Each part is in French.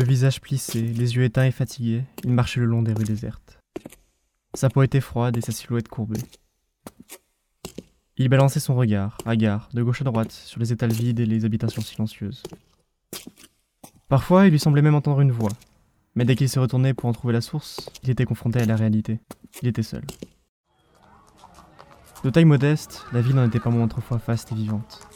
Le visage plissé, les yeux éteints et fatigués, il marchait le long des rues désertes. Sa peau était froide et sa silhouette courbée. Il balançait son regard, hagard, de gauche à droite, sur les étals vides et les habitations silencieuses. Parfois, il lui semblait même entendre une voix, mais dès qu'il se retournait pour en trouver la source, il était confronté à la réalité. Il était seul. De taille modeste, la ville n'en était pas moins autrefois faste et vivante.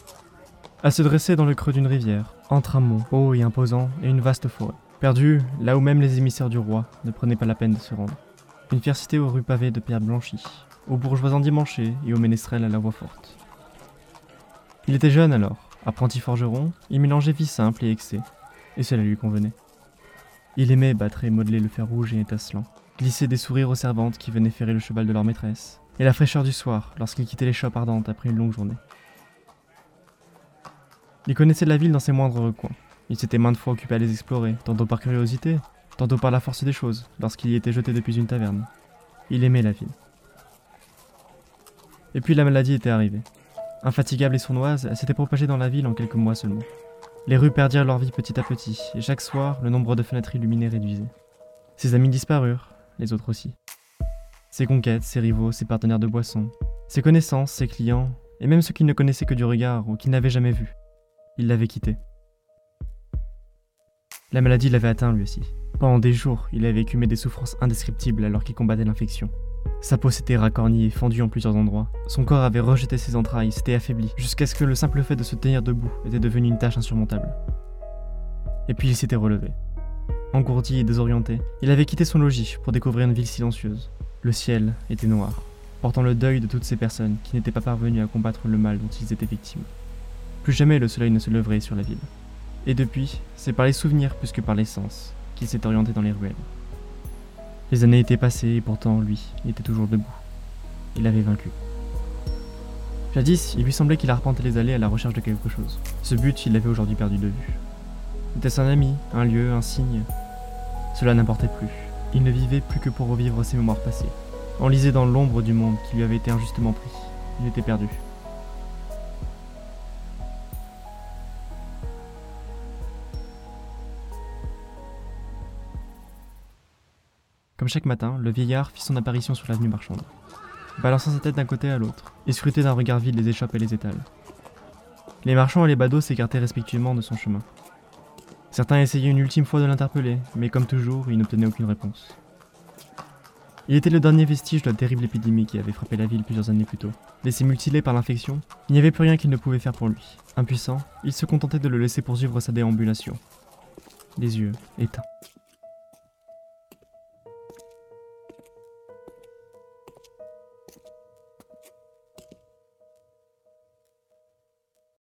Elle se dressait dans le creux d'une rivière, entre un mont haut et imposant et une vaste forêt. Perdue, là où même les émissaires du roi ne prenaient pas la peine de se rendre. Une fière cité aux rues pavées de pierres blanchies, aux bourgeois endimanchés et aux ménestrels à la voix forte. Il était jeune alors, apprenti forgeron, il mélangeait vie simple et excès, et cela lui convenait. Il aimait battre et modeler le fer rouge et étincelant, glisser des sourires aux servantes qui venaient ferrer le cheval de leur maîtresse, et la fraîcheur du soir lorsqu'il quittait les chopes ardentes après une longue journée. Il connaissait la ville dans ses moindres recoins. Il s'était maintes fois occupé à les explorer, tantôt par curiosité, tantôt par la force des choses, lorsqu'il y était jeté depuis une taverne. Il aimait la ville. Et puis la maladie était arrivée. Infatigable et sournoise, elle s'était propagée dans la ville en quelques mois seulement. Les rues perdirent leur vie petit à petit, et chaque soir, le nombre de fenêtres illuminées réduisait. Ses amis disparurent, les autres aussi. Ses conquêtes, ses rivaux, ses partenaires de boisson, ses connaissances, ses clients, et même ceux qu'il ne connaissait que du regard ou qu'il n'avait jamais vu. Il l'avait quitté. La maladie l'avait atteint lui aussi. Pendant des jours, il avait écumé des souffrances indescriptibles alors qu'il combattait l'infection. Sa peau s'était racornie et fendue en plusieurs endroits. Son corps avait rejeté ses entrailles, s'était affaibli, jusqu'à ce que le simple fait de se tenir debout était devenu une tâche insurmontable. Et puis il s'était relevé. Engourdi et désorienté, il avait quitté son logis pour découvrir une ville silencieuse. Le ciel était noir, portant le deuil de toutes ces personnes qui n'étaient pas parvenues à combattre le mal dont ils étaient victimes. Plus jamais le soleil ne se leverait sur la ville. Et depuis, c'est par les souvenirs plus que par les sens qu'il s'est orienté dans les ruelles. Les années étaient passées et pourtant, lui, était toujours debout. Il avait vaincu. Jadis, il lui semblait qu'il arpentait les allées à la recherche de quelque chose. Ce but, il l'avait aujourd'hui perdu de vue. Était-ce un ami, un lieu, un signe Cela n'importait plus. Il ne vivait plus que pour revivre ses mémoires passées. Enlisé dans l'ombre du monde qui lui avait été injustement pris. Il était perdu. Comme chaque matin, le vieillard fit son apparition sur l'avenue marchande, balançant sa tête d'un côté à l'autre, et scrutait d'un regard vide les échoppes et les étals. Les marchands et les badauds s'écartaient respectueusement de son chemin. Certains essayaient une ultime fois de l'interpeller, mais comme toujours, ils n'obtenaient aucune réponse. Il était le dernier vestige de la terrible épidémie qui avait frappé la ville plusieurs années plus tôt. Laissé mutilé par l'infection, il n'y avait plus rien qu'il ne pouvait faire pour lui. Impuissant, il se contentait de le laisser poursuivre sa déambulation. Les yeux éteints.